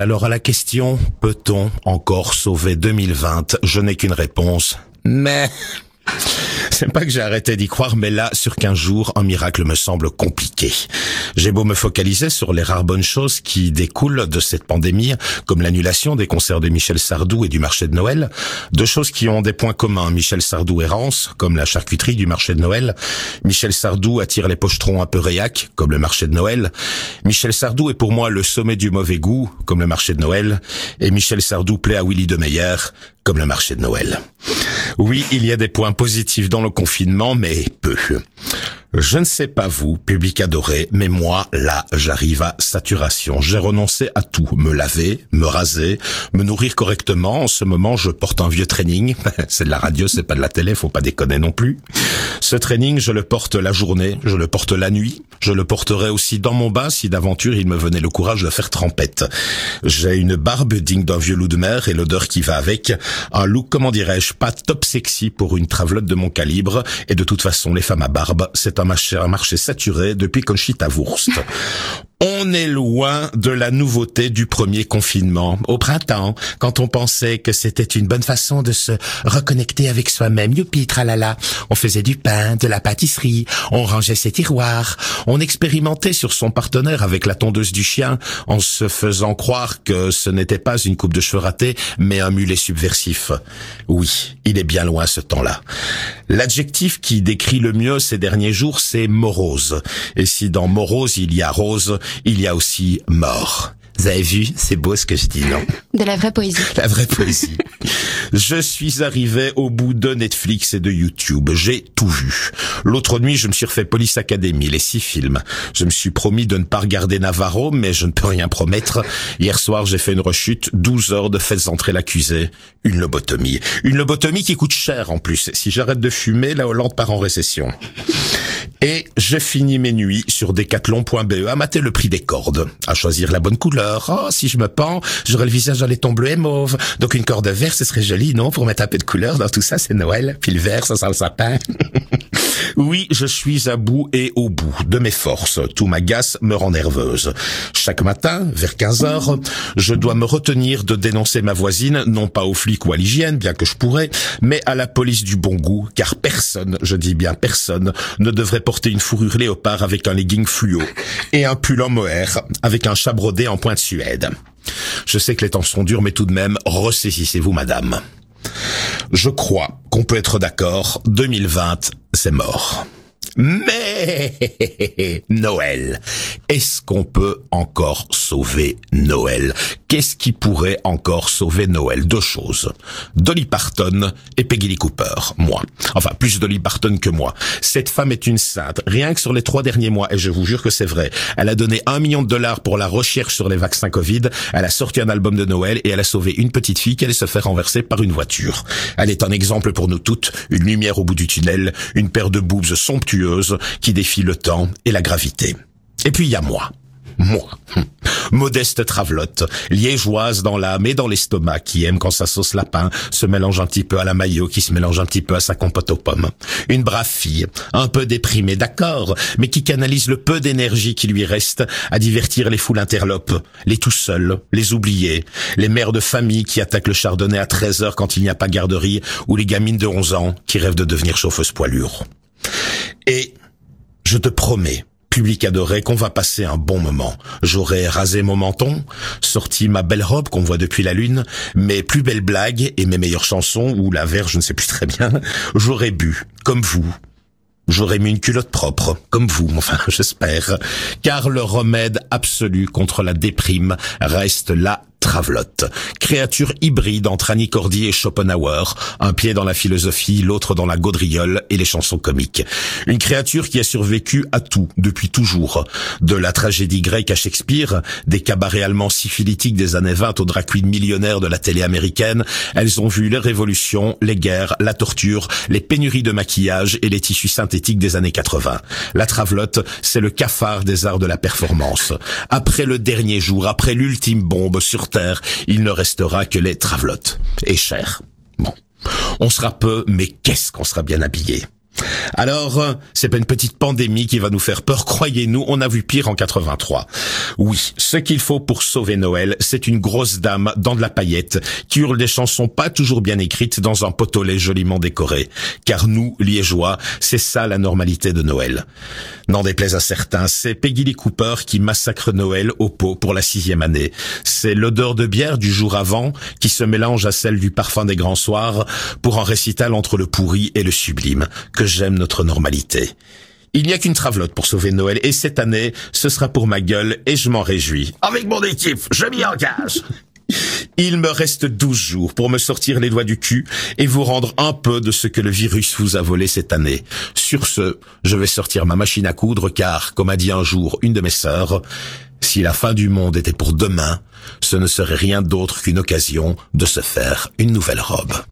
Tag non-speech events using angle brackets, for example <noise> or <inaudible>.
Alors à la question, peut-on encore sauver 2020 Je n'ai qu'une réponse. Mais c'est pas que j'ai arrêté d'y croire, mais là, sur 15 jours, un miracle me semble compliqué. J'ai beau me focaliser sur les rares bonnes choses qui découlent de cette pandémie, comme l'annulation des concerts de Michel Sardou et du marché de Noël, deux choses qui ont des points communs. Michel Sardou errance, comme la charcuterie du marché de Noël. Michel Sardou attire les pochetrons un peu réac, comme le marché de Noël. Michel Sardou est pour moi le sommet du mauvais goût, comme le marché de Noël. Et Michel Sardou plaît à Willy de Meyer, comme le marché de Noël. Oui, il y a des points positifs dans le confinement, mais peu. Je ne sais pas vous, public adoré, mais moi, là, j'arrive à saturation. J'ai renoncé à tout. Me laver, me raser, me nourrir correctement. En ce moment, je porte un vieux training. <laughs> c'est de la radio, c'est pas de la télé, faut pas déconner non plus. Ce training, je le porte la journée, je le porte la nuit. Je le porterai aussi dans mon bas si d'aventure il me venait le courage de faire trempette. J'ai une barbe digne d'un vieux loup de mer et l'odeur qui va avec. Un look, comment dirais-je, pas top sexy pour une travelotte de mon calibre. Et de toute façon, les femmes à barbe, c'est un marché, saturé depuis Conchita Wurst. On est loin de la nouveauté du premier confinement. Au printemps, quand on pensait que c'était une bonne façon de se reconnecter avec soi-même, youpi, tralala, on faisait du pain, de la pâtisserie, on rangeait ses tiroirs, on expérimentait sur son partenaire avec la tondeuse du chien, en se faisant croire que ce n'était pas une coupe de cheveux ratée, mais un mulet subversif. Oui, il est bien loin ce temps-là. L'adjectif qui décrit le mieux ces derniers jours, c'est morose. Et si dans morose il y a rose, il y a aussi mort. Vous avez vu, c'est beau ce que je dis, non <laughs> De la vraie poésie. La vraie poésie. je suis arrivé au bout de Netflix et de YouTube. J'ai tout vu. L'autre nuit, je me suis refait Police Academy, les six films. Je me suis promis de ne pas regarder Navarro, mais je ne peux rien promettre. Hier soir, j'ai fait une rechute, 12 heures de faites entrer l'accusé. Une lobotomie. Une lobotomie qui coûte cher en plus. Si j'arrête de fumer, la Hollande part en récession. Et je finis mes nuits sur decathlon.be à mater le prix des cordes, à choisir la bonne couleur. Oh, si je me pends, j'aurai le visage en laiton bleu et mauve. Donc une corde verte, ce serait joli, non Pour mettre un peu de couleur dans tout ça, c'est Noël. Puis le vert, ça sent le sapin. <laughs> oui, je suis à bout et au bout de mes forces. Tout m'agace, me rend nerveuse. Chaque matin, vers 15 heures, je dois me retenir de dénoncer ma voisine, non pas aux flics ou à l'hygiène, bien que je pourrais, mais à la police du bon goût, car personne, je dis bien personne, ne devrait porter une fourrure léopard avec un legging fluo <laughs> et un pull en mohair avec un chat brodé en pointe suède. Je sais que les temps sont durs, mais tout de même, ressaisissez-vous, madame. Je crois qu'on peut être d'accord, 2020, c'est mort. Mais Noël, est-ce qu'on peut encore sauver Noël? Qu'est-ce qui pourrait encore sauver Noël? Deux choses. Dolly Parton et Peggy Lee Cooper, moi. Enfin, plus Dolly Parton que moi. Cette femme est une sainte. Rien que sur les trois derniers mois, et je vous jure que c'est vrai, elle a donné un million de dollars pour la recherche sur les vaccins Covid, elle a sorti un album de Noël et elle a sauvé une petite fille qui allait se faire renverser par une voiture. Elle est un exemple pour nous toutes, une lumière au bout du tunnel, une paire de boobs somptueuses qui défie le temps et la gravité. Et puis il y a moi. Moi, <laughs> modeste travelotte, liégeoise dans l'âme et dans l'estomac, qui aime quand sa sauce lapin se mélange un petit peu à la maillot, qui se mélange un petit peu à sa compote aux pommes. Une brave fille, un peu déprimée, d'accord, mais qui canalise le peu d'énergie qui lui reste à divertir les foules interlopes, les tout seuls, les oubliés, les mères de famille qui attaquent le chardonnay à 13 heures quand il n'y a pas garderie, ou les gamines de 11 ans qui rêvent de devenir chauffeuse poilure. Et je te promets, public adoré, qu'on va passer un bon moment. J'aurai rasé mon menton, sorti ma belle robe qu'on voit depuis la lune, mes plus belles blagues et mes meilleures chansons, ou la verre, je ne sais plus très bien. J'aurais bu, comme vous. J'aurais mis une culotte propre, comme vous, enfin, <laughs> j'espère. Car le remède absolu contre la déprime reste la Travelotte, créature hybride entre Annie Cordy et Schopenhauer, un pied dans la philosophie, l'autre dans la gaudriole et les chansons comiques. Une créature qui a survécu à tout, depuis toujours. De la tragédie grecque à Shakespeare, des cabarets allemands syphilitiques des années 20 aux drag queens millionnaires de la télé américaine, elles ont vu les révolutions, les guerres, la torture, les pénuries de maquillage et les tissus synthétiques des années 80. La Travelotte, c'est le cafard des arts de la performance. Après le dernier jour, après l'ultime bombe sur il ne restera que les travelottes. Et cher. Bon. On sera peu, mais qu'est-ce qu'on sera bien habillé? Alors, euh, c'est pas une petite pandémie qui va nous faire peur, croyez-nous, on a vu pire en 83. Oui, ce qu'il faut pour sauver Noël, c'est une grosse dame dans de la paillette qui hurle des chansons pas toujours bien écrites dans un potolet joliment décoré. Car nous, liégeois, c'est ça la normalité de Noël. N'en déplaise à certains, c'est Peggy Lee Cooper qui massacre Noël au pot pour la sixième année. C'est l'odeur de bière du jour avant qui se mélange à celle du parfum des grands soirs pour un récital entre le pourri et le sublime que j'aime notre normalité. Il n'y a qu'une travelotte pour sauver Noël et cette année, ce sera pour ma gueule et je m'en réjouis. Avec mon équipe, je m'y engage. <laughs> Il me reste douze jours pour me sortir les doigts du cul et vous rendre un peu de ce que le virus vous a volé cette année. Sur ce, je vais sortir ma machine à coudre car, comme a dit un jour une de mes sœurs, si la fin du monde était pour demain, ce ne serait rien d'autre qu'une occasion de se faire une nouvelle robe.